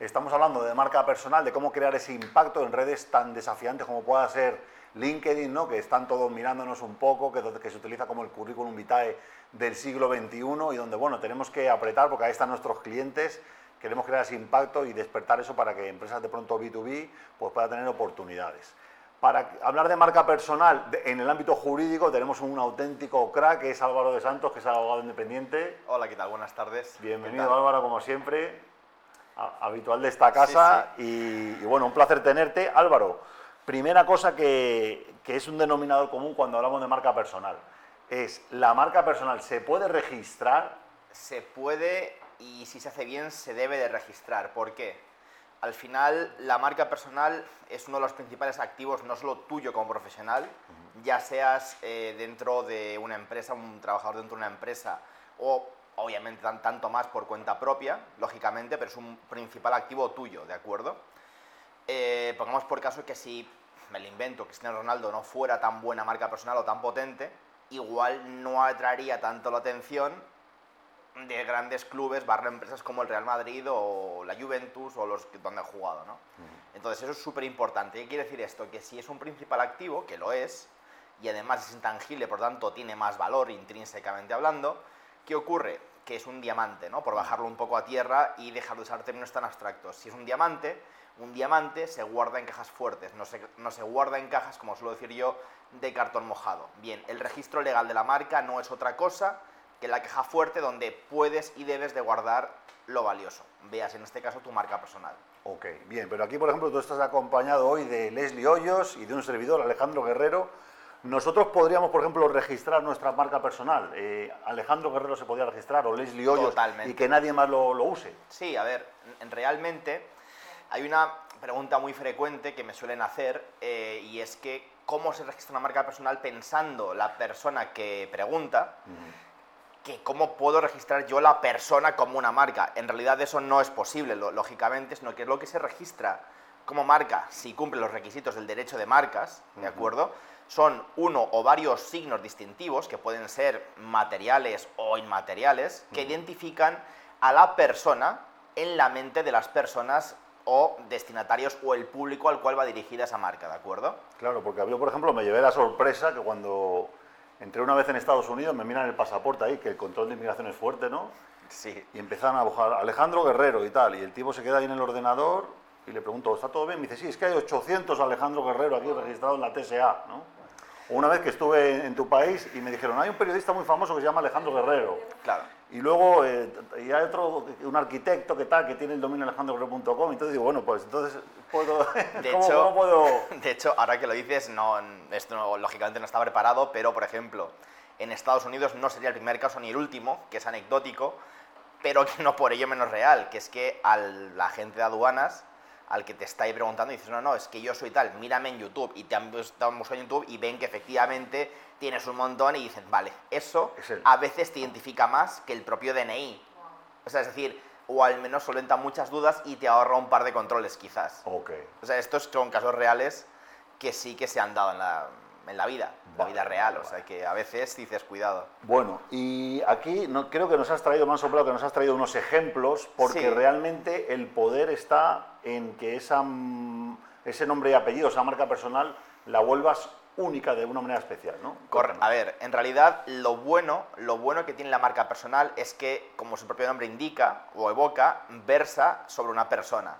Estamos hablando de marca personal, de cómo crear ese impacto en redes tan desafiantes como pueda ser LinkedIn, ¿no? que están todos mirándonos un poco, que, que se utiliza como el currículum vitae del siglo XXI y donde bueno, tenemos que apretar porque ahí están nuestros clientes, queremos crear ese impacto y despertar eso para que empresas de pronto B2B pues, puedan tener oportunidades. Para hablar de marca personal en el ámbito jurídico tenemos un auténtico crack que es Álvaro de Santos, que es abogado independiente. Hola, ¿qué tal? Buenas tardes. Bienvenido Álvaro, como siempre, habitual de esta casa Y, bueno, un placer tenerte. Álvaro, primera cosa que, que es un denominador común cuando hablamos de marca personal es, ¿la marca personal se puede registrar? Se puede y si se hace bien se debe de registrar. ¿Por qué? Al final la marca personal es uno de los principales activos, no solo tuyo como profesional, ya seas eh, dentro de una empresa, un trabajador dentro de una empresa o obviamente tanto más por cuenta propia, lógicamente, pero es un principal activo tuyo, ¿de acuerdo? Eh, pongamos por caso que si me lo invento, Cristiano Ronaldo no fuera tan buena marca personal o tan potente, igual no atraería tanto la atención de grandes clubes, barra empresas como el Real Madrid o la Juventus o los donde ha jugado, ¿no? Entonces eso es súper importante. ¿Qué quiere decir esto? Que si es un principal activo, que lo es, y además es intangible, por tanto tiene más valor intrínsecamente hablando, ¿qué ocurre? Que es un diamante, ¿no? Por bajarlo un poco a tierra y dejar de usar términos tan abstractos. Si es un diamante, un diamante se guarda en cajas fuertes, no se, no se guarda en cajas, como suelo decir yo, de cartón mojado. Bien, el registro legal de la marca no es otra cosa que la caja fuerte donde puedes y debes de guardar lo valioso. Veas en este caso tu marca personal. Ok, bien, pero aquí por ejemplo tú estás acompañado hoy de Leslie Hoyos y de un servidor, Alejandro Guerrero. Nosotros podríamos, por ejemplo, registrar nuestra marca personal. Eh, Alejandro Guerrero se podría registrar o Leslie Hoyos y que nadie más lo, lo use. Sí, a ver, realmente hay una pregunta muy frecuente que me suelen hacer eh, y es que cómo se registra una marca personal pensando la persona que pregunta, que cómo puedo registrar yo la persona como una marca. En realidad eso no es posible, lógicamente, sino que es lo que se registra como marca, si cumple los requisitos del derecho de marcas, ¿de acuerdo? Son uno o varios signos distintivos, que pueden ser materiales o inmateriales, que identifican a la persona en la mente de las personas o destinatarios o el público al cual va dirigida esa marca, ¿de acuerdo? Claro, porque yo, por ejemplo, me llevé la sorpresa que cuando entré una vez en Estados Unidos me miran el pasaporte ahí, que el control de inmigración es fuerte, ¿no? Sí. Y empiezan a buscar Alejandro Guerrero y tal, y el tipo se queda ahí en el ordenador y le pregunto, ¿está todo bien? Me dice, sí, es que hay 800 Alejandro Guerrero aquí registrados en la TSA, ¿no? Una vez que estuve en tu país y me dijeron, hay un periodista muy famoso que se llama Alejandro Guerrero. Claro. Y luego eh, y hay otro, un arquitecto que tal, que tiene el dominio alejandroguerrero.com. Entonces digo, bueno, pues entonces puedo... De, hecho, puedo... de hecho, ahora que lo dices, no, esto lógicamente no está preparado, pero por ejemplo, en Estados Unidos no sería el primer caso ni el último, que es anecdótico, pero que no por ello menos real, que es que a la gente de aduanas al que te está ahí preguntando y dices, no, no, es que yo soy tal, mírame en YouTube y te han buscado en YouTube y ven que efectivamente tienes un montón y dicen, vale, eso a veces te identifica más que el propio DNI. O sea, es decir, o al menos solventa muchas dudas y te ahorra un par de controles quizás. Ok. O sea, estos son casos reales que sí que se han dado en la, en la vida, en la vida real. O sea, que a veces dices, cuidado. Bueno, y aquí no, creo que nos has traído, más o que nos has traído unos ejemplos, porque realmente el poder está en que esa, mm, ese nombre y apellido, esa marca personal, la vuelvas única de una manera especial, ¿no? A ver, en realidad lo bueno, lo bueno que tiene la marca personal es que, como su propio nombre indica o evoca, versa sobre una persona.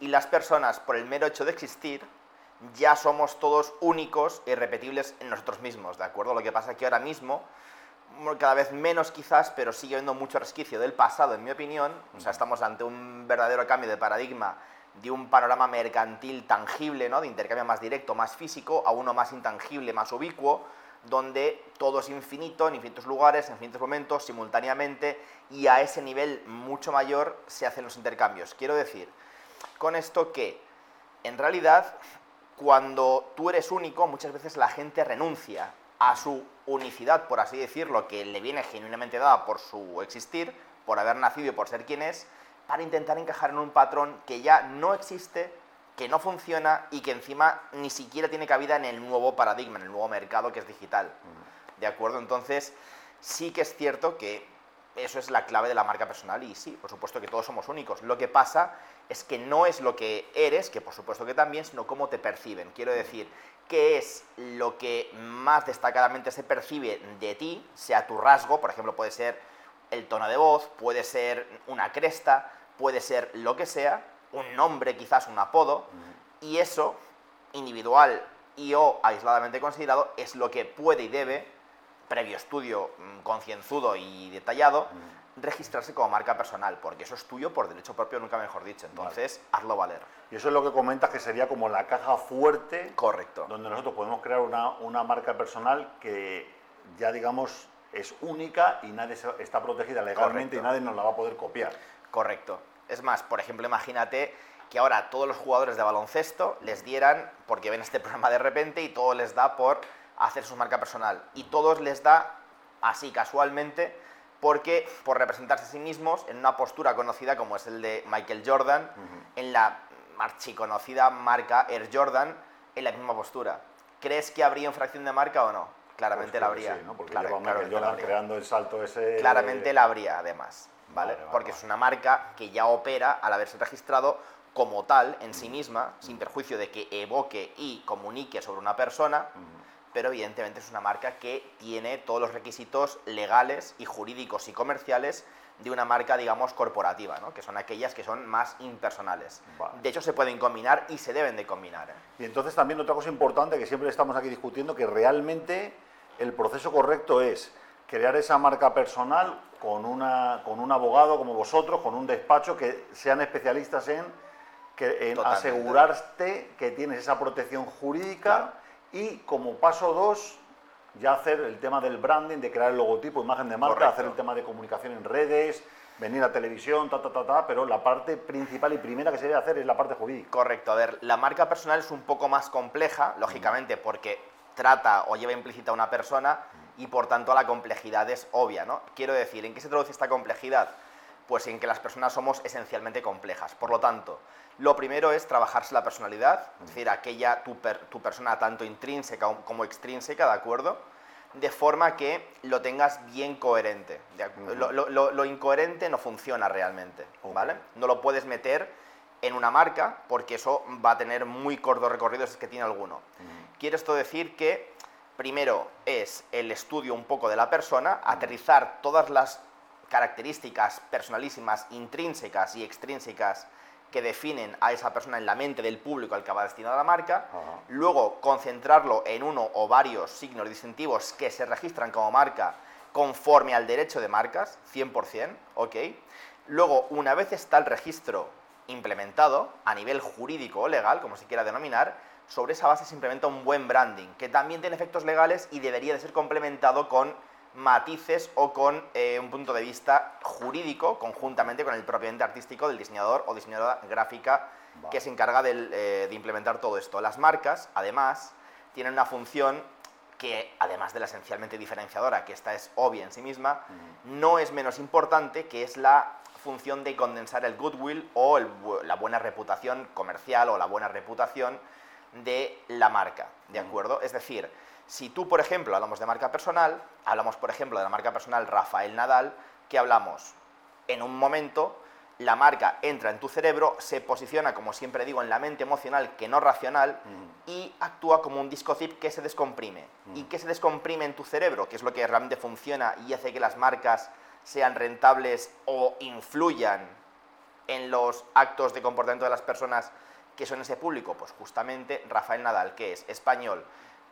Y las personas, por el mero hecho de existir, ya somos todos únicos e irrepetibles en nosotros mismos, ¿de acuerdo? Lo que pasa es que ahora mismo, cada vez menos quizás, pero sigue habiendo mucho resquicio del pasado, en mi opinión. O sea, estamos ante un verdadero cambio de paradigma de un panorama mercantil tangible, ¿no? de intercambio más directo, más físico, a uno más intangible, más ubicuo, donde todo es infinito, en infinitos lugares, en infinitos momentos, simultáneamente, y a ese nivel mucho mayor se hacen los intercambios. Quiero decir, con esto que, en realidad, cuando tú eres único, muchas veces la gente renuncia a su unicidad, por así decirlo, que le viene genuinamente dada por su existir, por haber nacido y por ser quien es, para intentar encajar en un patrón que ya no existe, que no funciona y que encima ni siquiera tiene cabida en el nuevo paradigma, en el nuevo mercado que es digital. ¿De acuerdo? Entonces, sí que es cierto que eso es la clave de la marca personal y sí, por supuesto que todos somos únicos. Lo que pasa es que no es lo que eres, que por supuesto que también, sino cómo te perciben. Quiero decir, qué es lo que más destacadamente se percibe de ti, sea tu rasgo, por ejemplo, puede ser el tono de voz, puede ser una cresta, puede ser lo que sea, un nombre, quizás un apodo, y eso, individual y o aisladamente considerado, es lo que puede y debe previo estudio mm, concienzudo y detallado, registrarse como marca personal, porque eso es tuyo por derecho propio, nunca mejor dicho. Entonces, hazlo valer. Y eso es lo que comentas que sería como la caja fuerte. Correcto. Donde nosotros podemos crear una, una marca personal que ya, digamos, es única y nadie está protegida legalmente y nadie nos la va a poder copiar. Correcto. Es más, por ejemplo, imagínate que ahora todos los jugadores de baloncesto les dieran, porque ven este programa de repente y todo les da por hacer su marca personal. Y todos les da así casualmente porque por representarse a sí mismos en una postura conocida como es el de Michael Jordan, en la archiconocida marca Air Jordan, en la misma postura. ¿Crees que habría infracción de marca o no? Claramente pues la habría. Sí, ¿no? Porque claro, Michael Jordan creando el salto ese... Claramente la habría, además. ¿vale? porque es una marca que ya opera al haberse registrado como tal en sí misma, sin perjuicio de que evoque y comunique sobre una persona, pero evidentemente es una marca que tiene todos los requisitos legales y jurídicos y comerciales de una marca, digamos, corporativa, ¿no? que son aquellas que son más impersonales. De hecho, se pueden combinar y se deben de combinar. ¿eh? Y entonces también otra cosa importante que siempre estamos aquí discutiendo, que realmente el proceso correcto es crear esa marca personal con, una, con un abogado como vosotros, con un despacho que sean especialistas en, que, asegurarte que tienes esa protección jurídica. Y como paso dos, ya hacer el tema del branding, de crear el logotipo, imagen de marca, hacer el tema de comunicación en redes, venir a televisión, ta, ta, ta, ta, pero la parte principal y primera que se debe hacer es la parte jurídica. Correcto, a ver, la marca personal es un poco más compleja, lógicamente, porque trata o lleva implícita a una persona y por tanto la complejidad es obvia, ¿no? Quiero decir, ¿en qué se traduce esta complejidad? Pues en que las personas somos esencialmente complejas. Por lo tanto, lo primero es trabajarse la personalidad, es decir, aquella, tu, tu persona tanto intrínseca como extrínseca, ¿de acuerdo? De forma que lo tengas bien coherente. lo, incoherente no funciona realmente, ¿vale? No lo puedes meter en una marca porque eso va a tener muy corto recorrido si es que tiene alguno. Quiere esto decir que primero es el estudio un poco de la persona, aterrizar todas las características personalísimas intrínsecas y extrínsecas que definen a esa persona en la mente del público al que va destinada la marca, luego concentrarlo en uno o varios signos distintivos que se registran como marca conforme al derecho de marcas, 100%, ¿ok? Luego, una vez está el registro implementado a nivel jurídico o legal, como se quiera denominar, sobre esa base se implementa un buen branding, que también tiene efectos legales y debería de ser complementado con matices o con eh, un punto de vista jurídico conjuntamente con el propio ente artístico del diseñador o diseñadora gráfica que se encarga eh, de implementar todo esto. Las marcas, además, tienen una función que, además de la esencialmente diferenciadora, que esta es obvia en sí misma, no es menos importante, que es la función de condensar el goodwill o la buena reputación comercial o la buena reputación de la marca, ¿de acuerdo? Es decir, si tú, por ejemplo, hablamos de marca personal, hablamos, por ejemplo, de la marca personal Rafael Nadal, que hablamos en un momento, la marca entra en tu cerebro, se posiciona, como siempre digo, en la mente emocional que no racional y actúa como un disco zip que se descomprime. ¿Y que se descomprime en tu cerebro? Que es lo que realmente funciona y hace que las marcas sean rentables o influyan en los actos de comportamiento de las personas que son ese público. Pues justamente Rafael Nadal, que es español,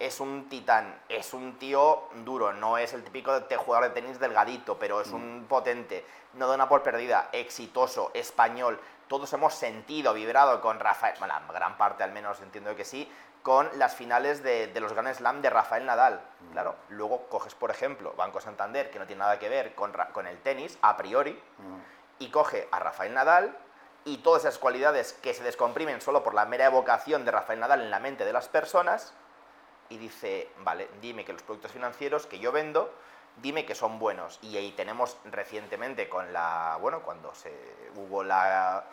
es un titán, es un tío duro, no es el típico jugador de tenis delgadito, pero es un potente, no da una por perdida, exitoso, español. Todos hemos sentido, vibrado con Rafael, bueno, la gran parte al menos entiendo que sí, con las finales de, los Grand Slam de Rafael Nadal. Claro, luego coges, por ejemplo, Banco Santander, que no tiene nada que ver con, con el tenis, a priori, y coge a Rafael Nadal y todas esas cualidades que se descomprimen solo por la mera evocación de Rafael Nadal en la mente de las personas, y dice, vale, dime que los productos financieros que yo vendo, dime que son buenos. Y ahí tenemos recientemente con la, bueno, cuando se hubo la,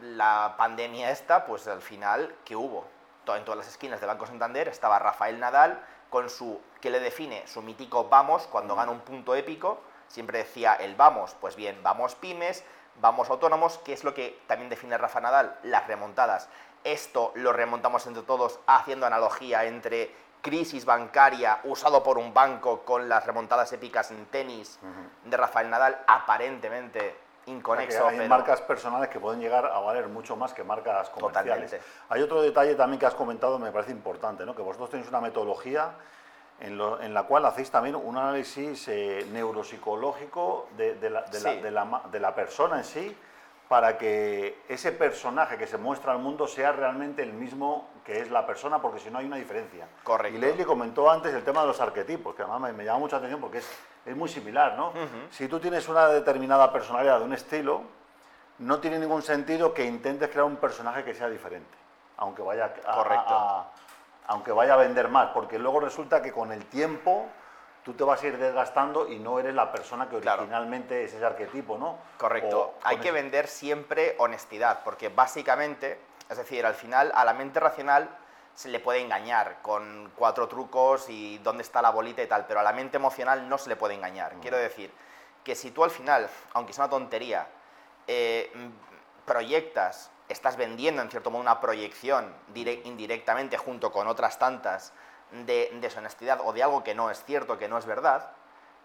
la pandemia esta, pues al final, ¿qué hubo? En todas las esquinas del Banco Santander estaba Rafael Nadal con su, que le define? Su mítico vamos, cuando gana un punto épico, siempre decía el vamos, pues bien, vamos pymes, vamos autónomos, que es lo que también define Rafa Nadal, las remontadas. Esto lo remontamos entre todos haciendo analogía entre crisis bancaria usado por un banco con las remontadas épicas en tenis de Rafael Nadal, aparentemente inconexo. Hay marcas personales que pueden llegar a valer mucho más que marcas comerciales. Hay otro detalle también que has comentado, me parece importante, ¿no? que vosotros tenéis una metodología en, la cual hacéis también un análisis eh, neuropsicológico de, de, la, persona en sí, para que ese personaje que se muestra al mundo sea realmente el mismo que es la persona, porque si no hay una diferencia. Correcto. Y Leslie comentó antes el tema de los arquetipos, que además me, llama mucha atención porque es, es muy similar, ¿no? Si tú tienes una determinada personalidad de un estilo, no tiene ningún sentido que intentes crear un personaje que sea diferente, aunque vaya a aunque vaya a vender más, porque luego resulta que con el tiempo tú te vas a ir desgastando y no eres la persona que originalmente es ese arquetipo, ¿no? Correcto. Hay que vender siempre honestidad, porque básicamente, es decir, al final a la mente racional se le puede engañar con cuatro trucos y dónde está la bolita y tal, pero a la mente emocional no se le puede engañar. Mm. Quiero decir que si tú al final, aunque sea una tontería, eh, proyectas estás vendiendo en cierto modo una proyección indirectamente junto con otras tantas de deshonestidad o de algo que no es cierto, que no es verdad,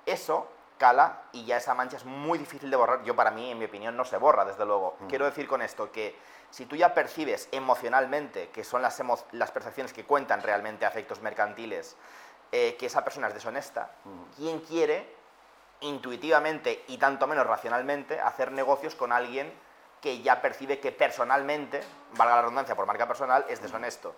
eso cala y ya esa mancha es muy difícil de borrar. Yo para mí, en mi opinión, no se borra, desde luego. Mm. Quiero decir con esto que si tú ya percibes emocionalmente, que son las, las percepciones que cuentan realmente a efectos mercantiles, eh, que esa persona es deshonesta, mm. ¿quién quiere intuitivamente y tanto menos racionalmente hacer negocios con alguien que ya percibe que personalmente, valga la redundancia por marca personal, es deshonesto.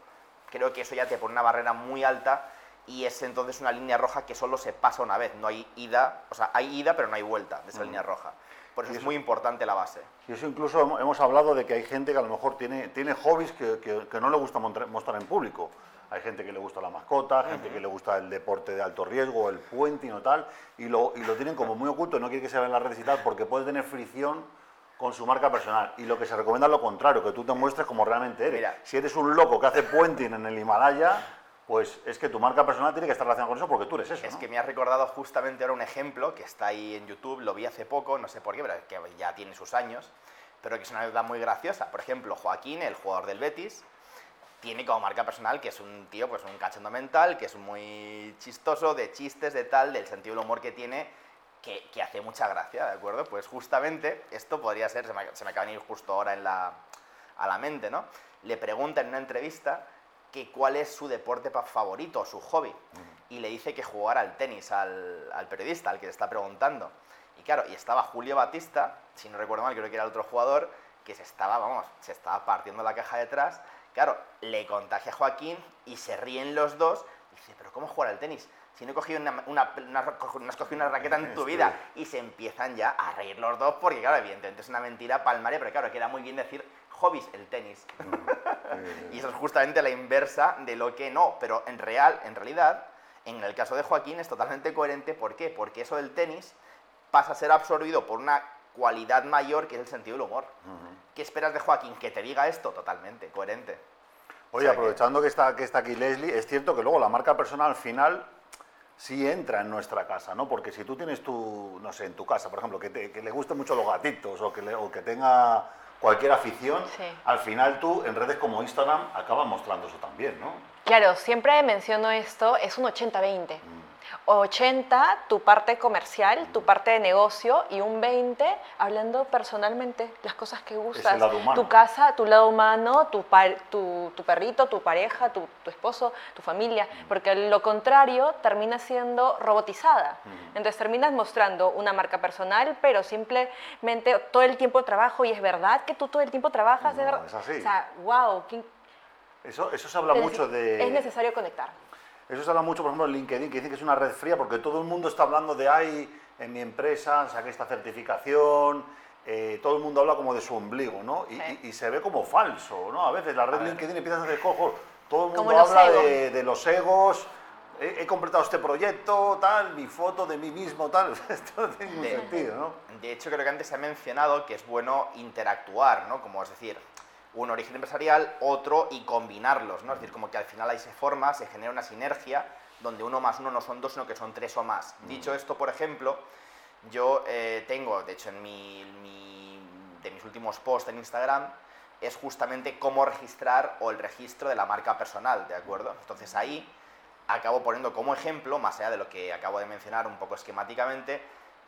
Creo que eso ya te pone una barrera muy alta y es entonces una línea roja que solo se pasa una vez, no hay ida, o sea, hay ida pero no hay vuelta de esa línea roja. Por eso, es muy importante la base. Y eso incluso hemos hablado de que hay gente que a lo mejor tiene, tiene hobbies que, que, no le gusta mostrar en público. Hay gente que le gusta la mascota, gente que le gusta el deporte de alto riesgo, el puenting o tal, y lo, y lo tienen como muy oculto, no quiere que se vea en las redes y tal, porque puede tener fricción con su marca personal. Y lo que se recomienda es lo contrario, que tú te muestres como realmente eres. Si eres un loco que hace puenting en el Himalaya, pues es que tu marca personal tiene que estar relacionada con eso porque tú eres eso. Es que me has recordado justamente ahora un ejemplo que está ahí en YouTube, lo vi hace poco, no sé por qué, pero que ya tiene sus años, pero que es una verdad muy graciosa. Por ejemplo, Joaquín, el jugador del Betis, tiene como marca personal que es un tío, pues un cachondo mental, que es muy chistoso, de chistes, de tal, del sentido del humor que tiene que, hace mucha gracia, ¿de acuerdo? Pues justamente esto podría ser, se me, acaba de venir justo ahora en la, a la mente, ¿no? Le pregunta en una entrevista que cuál es su deporte favorito, su hobby, y le dice que jugar al tenis al, al, periodista, al que le está preguntando. Y claro, y estaba Julio Batista, si no recuerdo mal, creo que era el otro jugador, que se estaba, vamos, se estaba partiendo la caja detrás. Claro, le contagia a Joaquín y se ríen los dos. dice, pero ¿cómo jugar al tenis? Si no he cogido una, una, has cogido una raqueta en tu vida. Y se empiezan ya a reír los dos porque, claro, evidentemente es una mentira palmaria, pero claro, queda muy bien decir hobbies, el tenis. Mm, y eso es justamente la inversa de lo que no, pero en, real, en realidad, en el caso de Joaquín es totalmente coherente. ¿Por qué? Porque eso del tenis pasa a ser absorbido por una cualidad mayor que es el sentido del humor. ¿Qué esperas de Joaquín? Que te diga esto totalmente, coherente. Oye, aprovechando que... está, que está aquí Leslie, es cierto que luego la marca personal al final sí entra en nuestra casa, ¿no? Porque si tú tienes tu, no sé, en tu casa, por ejemplo, que, le gusten mucho los gatitos o que, que tenga cualquier afición, al final tú en redes como Instagram acabas mostrando eso también, ¿no? Claro, siempre menciono esto, es un 80-20. 80 tu parte comercial, tu parte de negocio y un 20 hablando personalmente, las cosas que gustas. Tu casa, tu lado humano, tu, tu, tu perrito, tu pareja, tu, tu, esposo, tu familia, porque lo contrario termina siendo robotizada. Entonces terminas mostrando una marca personal, pero simplemente todo el tiempo trabajo y es verdad que tú todo el tiempo trabajas. No, es así. O sea, wow. Eso, eso se habla mucho de... Es necesario conectar. Eso se habla mucho, por ejemplo, en LinkedIn, que dice que es una red fría porque todo el mundo está hablando de, ay, en mi empresa saqué esta certificación, eh, todo el mundo habla como de su ombligo, ¿no? Y, se ve como falso, ¿no? A veces la red LinkedIn empieza a hacer cojo, todo el mundo habla de, los egos, he, completado este proyecto, tal, mi foto de mí mismo, tal, esto no tiene ningún sentido, ¿no? De hecho, creo que antes se ha mencionado que es bueno interactuar, ¿no? Como es decir, un origen empresarial, otro y combinarlos, ¿no? Es decir, como que al final ahí se forma, se genera una sinergia donde uno más uno no son dos, sino que son tres o más. Dicho esto, por ejemplo, Yo eh, tengo, de hecho, en mi, de mis últimos posts en Instagram, es justamente cómo registrar o el registro de la marca personal, ¿de acuerdo? Entonces ahí acabo poniendo como ejemplo, más allá de lo que acabo de mencionar un poco esquemáticamente,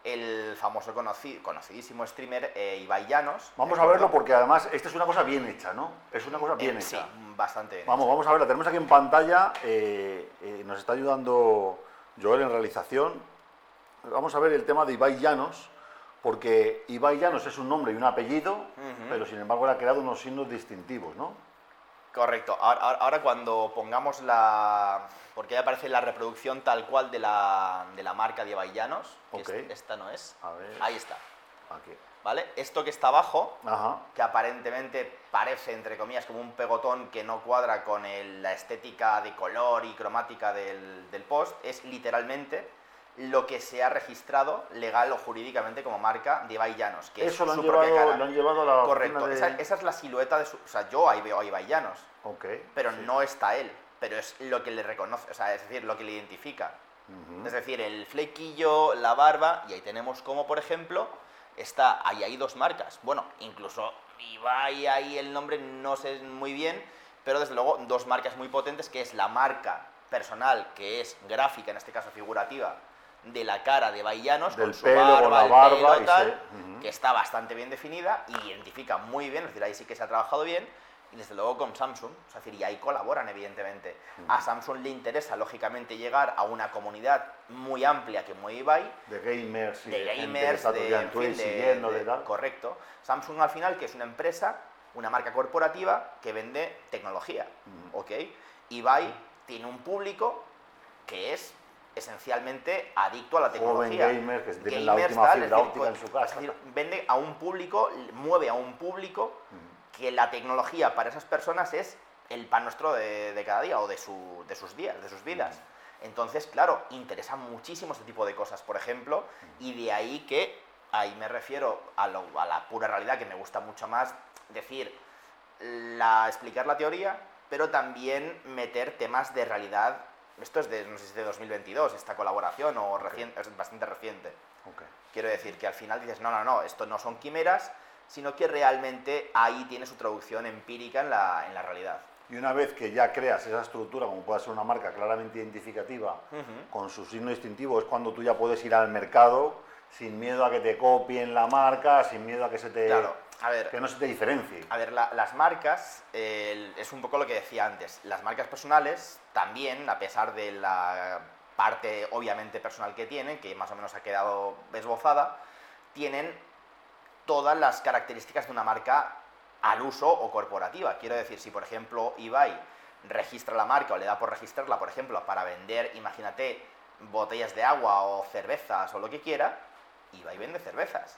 el famoso conocidísimo streamer eh, Ibai Llanos. Vamos a verlo porque además esta es una cosa bien hecha, ¿no? Es una cosa bien eh, hecha. Sí, bastante bien. Vamos, vamos a verla. Tenemos aquí en pantalla, eh, nos está ayudando Joel en realización. Vamos a ver el tema de Ibai Llanos, porque Ibai Llanos es un nombre y un apellido, pero sin embargo le ha creado unos signos distintivos, ¿no? Correcto. Ahora, cuando pongamos la... Porque ahí aparece la reproducción tal cual de la, de la marca de Llanos. Que esta no es. Ahí está. Aquí. ¿Vale? Esto que está abajo, que aparentemente parece, entre comillas, como un pegotón que no cuadra con la estética de color y cromática del, del post, es literalmente lo que se ha registrado legal o jurídicamente como marca de Ibai Llanos. Que Eso lo, han llevado, lo han llevado a la Correcto, esa, es la silueta de su... O sea, yo ahí veo a Ibai Llanos, okay, pero no está él, pero es lo que le reconoce, o sea, es decir, lo que le identifica. Es decir, el flequillo, la barba, y ahí tenemos como, por ejemplo, está, ahí hay dos marcas. Bueno, incluso Ibai ahí el nombre no sé muy bien, pero desde luego dos marcas muy potentes, que es la marca personal, que es gráfica, en este caso figurativa, de la cara de Baillanos con su barba, barba y tal, que está bastante bien definida y identifica muy bien, es decir, ahí sí que se ha trabajado bien, y desde luego con Samsung, es decir, y ahí colaboran evidentemente. A Samsung le interesa lógicamente llegar a una comunidad muy amplia que muy Ibai. De gamers, de, gamers, de, correcto. Samsung al final que es una empresa, una marca corporativa que vende tecnología, ¿ok? Ibai tiene un público que es esencialmente adicto a la tecnología. Joven gamer, que tiene la última fibra óptica en su casa. vende a un público, mueve a un público que la tecnología para esas personas es el pan nuestro de, cada día o de, su, de, sus días, de sus vidas. Entonces, claro, interesa muchísimo este tipo de cosas, por ejemplo, y de ahí que, ahí me refiero a, a la pura realidad, que me gusta mucho más decir, la, explicar la teoría, pero también meter temas de realidad esto es de, no sé si de 2022, esta colaboración, o es bastante reciente. Quiero decir que al final dices, no, no, no, esto no son quimeras, sino que realmente ahí tiene su traducción empírica en la, en la realidad. Y una vez que ya creas esa estructura, como puede ser una marca claramente identificativa, con su signo distintivo, es cuando tú ya puedes ir al mercado sin miedo a que te copien la marca, sin miedo a que se te... Claro a ver, que no se te diferencie. A ver, las marcas, es un poco lo que decía antes, las marcas personales también, a pesar de la parte obviamente personal que tienen, que más o menos ha quedado esbozada, tienen todas las características de una marca al uso o corporativa. Quiero decir, si por ejemplo Ibai registra la marca o le da por registrarla, por ejemplo, para vender, imagínate, botellas de agua o cervezas o lo que quiera, Ibai vende cervezas.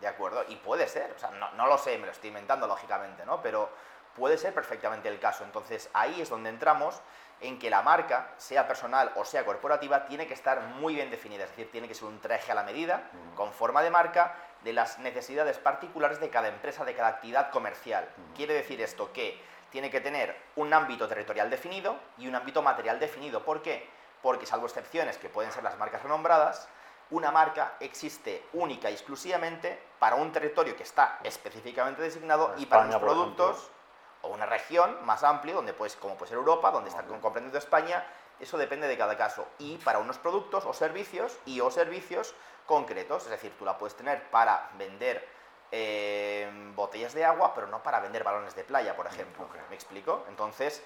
¿De acuerdo? Y puede ser, o sea, no, lo sé, me lo estoy inventando lógicamente, ¿no? Pero puede ser perfectamente el caso. Entonces ahí es donde entramos en que la marca, sea personal o sea corporativa, tiene que estar muy bien definida, es decir, tiene que ser un traje a la medida, con forma de marca, de las necesidades particulares de cada empresa, de cada actividad comercial. Quiere decir esto que tiene que tener un ámbito territorial definido y un ámbito material definido. ¿Por qué? Porque salvo excepciones que pueden ser las marcas renombradas, una marca existe única y exclusivamente para un territorio que está específicamente designado y para unos productos o una región más amplia, donde pues, como puede ser Europa, donde está comprendido España, eso depende de cada caso. Y para unos productos o servicios y o servicios concretos, es decir, tú la puedes tener para vender eh, botellas de agua, pero no para vender balones de playa, por ejemplo. ¿Me explico? Entonces,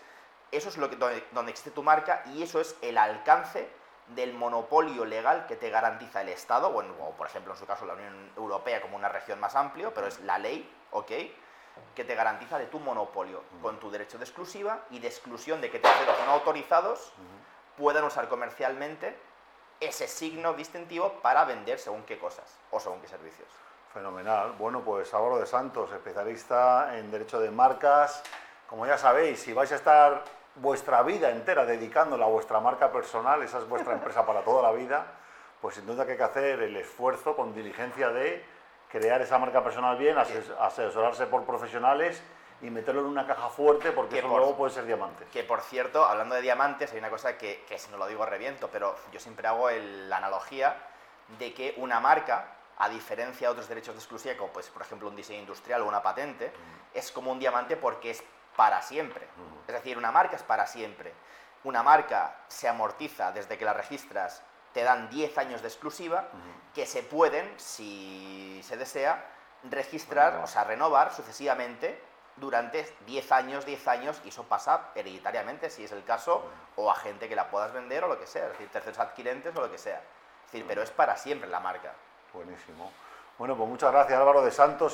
eso es lo que, donde existe tu marca y eso es el alcance del monopolio legal que te garantiza el Estado, bueno, o por ejemplo en su caso la Unión Europea como una región más amplio, pero es la ley, ¿ok? Que te garantiza de tu monopolio, con tu derecho de exclusiva y de exclusión de que terceros no autorizados puedan usar comercialmente ese signo distintivo para vender según qué cosas o según qué servicios. Fenomenal. Bueno, pues Álvaro de Santos, especialista en derecho de marcas. Como ya sabéis, si vais a estar vuestra vida entera dedicándola a vuestra marca personal, esa es vuestra empresa para toda la vida, pues sin duda que hay que hacer el esfuerzo con diligencia de crear esa marca personal bien, asesorarse por profesionales y meterlo en una caja fuerte porque eso luego puede ser diamante. Que por cierto, hablando de diamantes, hay una cosa que, que si no lo digo reviento, pero yo siempre hago la analogía de que una marca, a diferencia de otros derechos de exclusividad, como pues, por ejemplo un diseño industrial o una patente, es como un diamante porque es para siempre. Es decir, una marca es para siempre. Una marca se amortiza desde que la registras, te dan 10 años de exclusiva, que se pueden, si se desea, registrar, o sea, renovar sucesivamente durante 10 años, 10 años, y eso pasa hereditariamente, si es el caso, o a gente que la puedas vender o lo que sea, es decir, terceros adquirentes o lo que sea. Es decir, pero es para siempre la marca. Buenísimo. Bueno, pues muchas gracias Álvaro de Santos.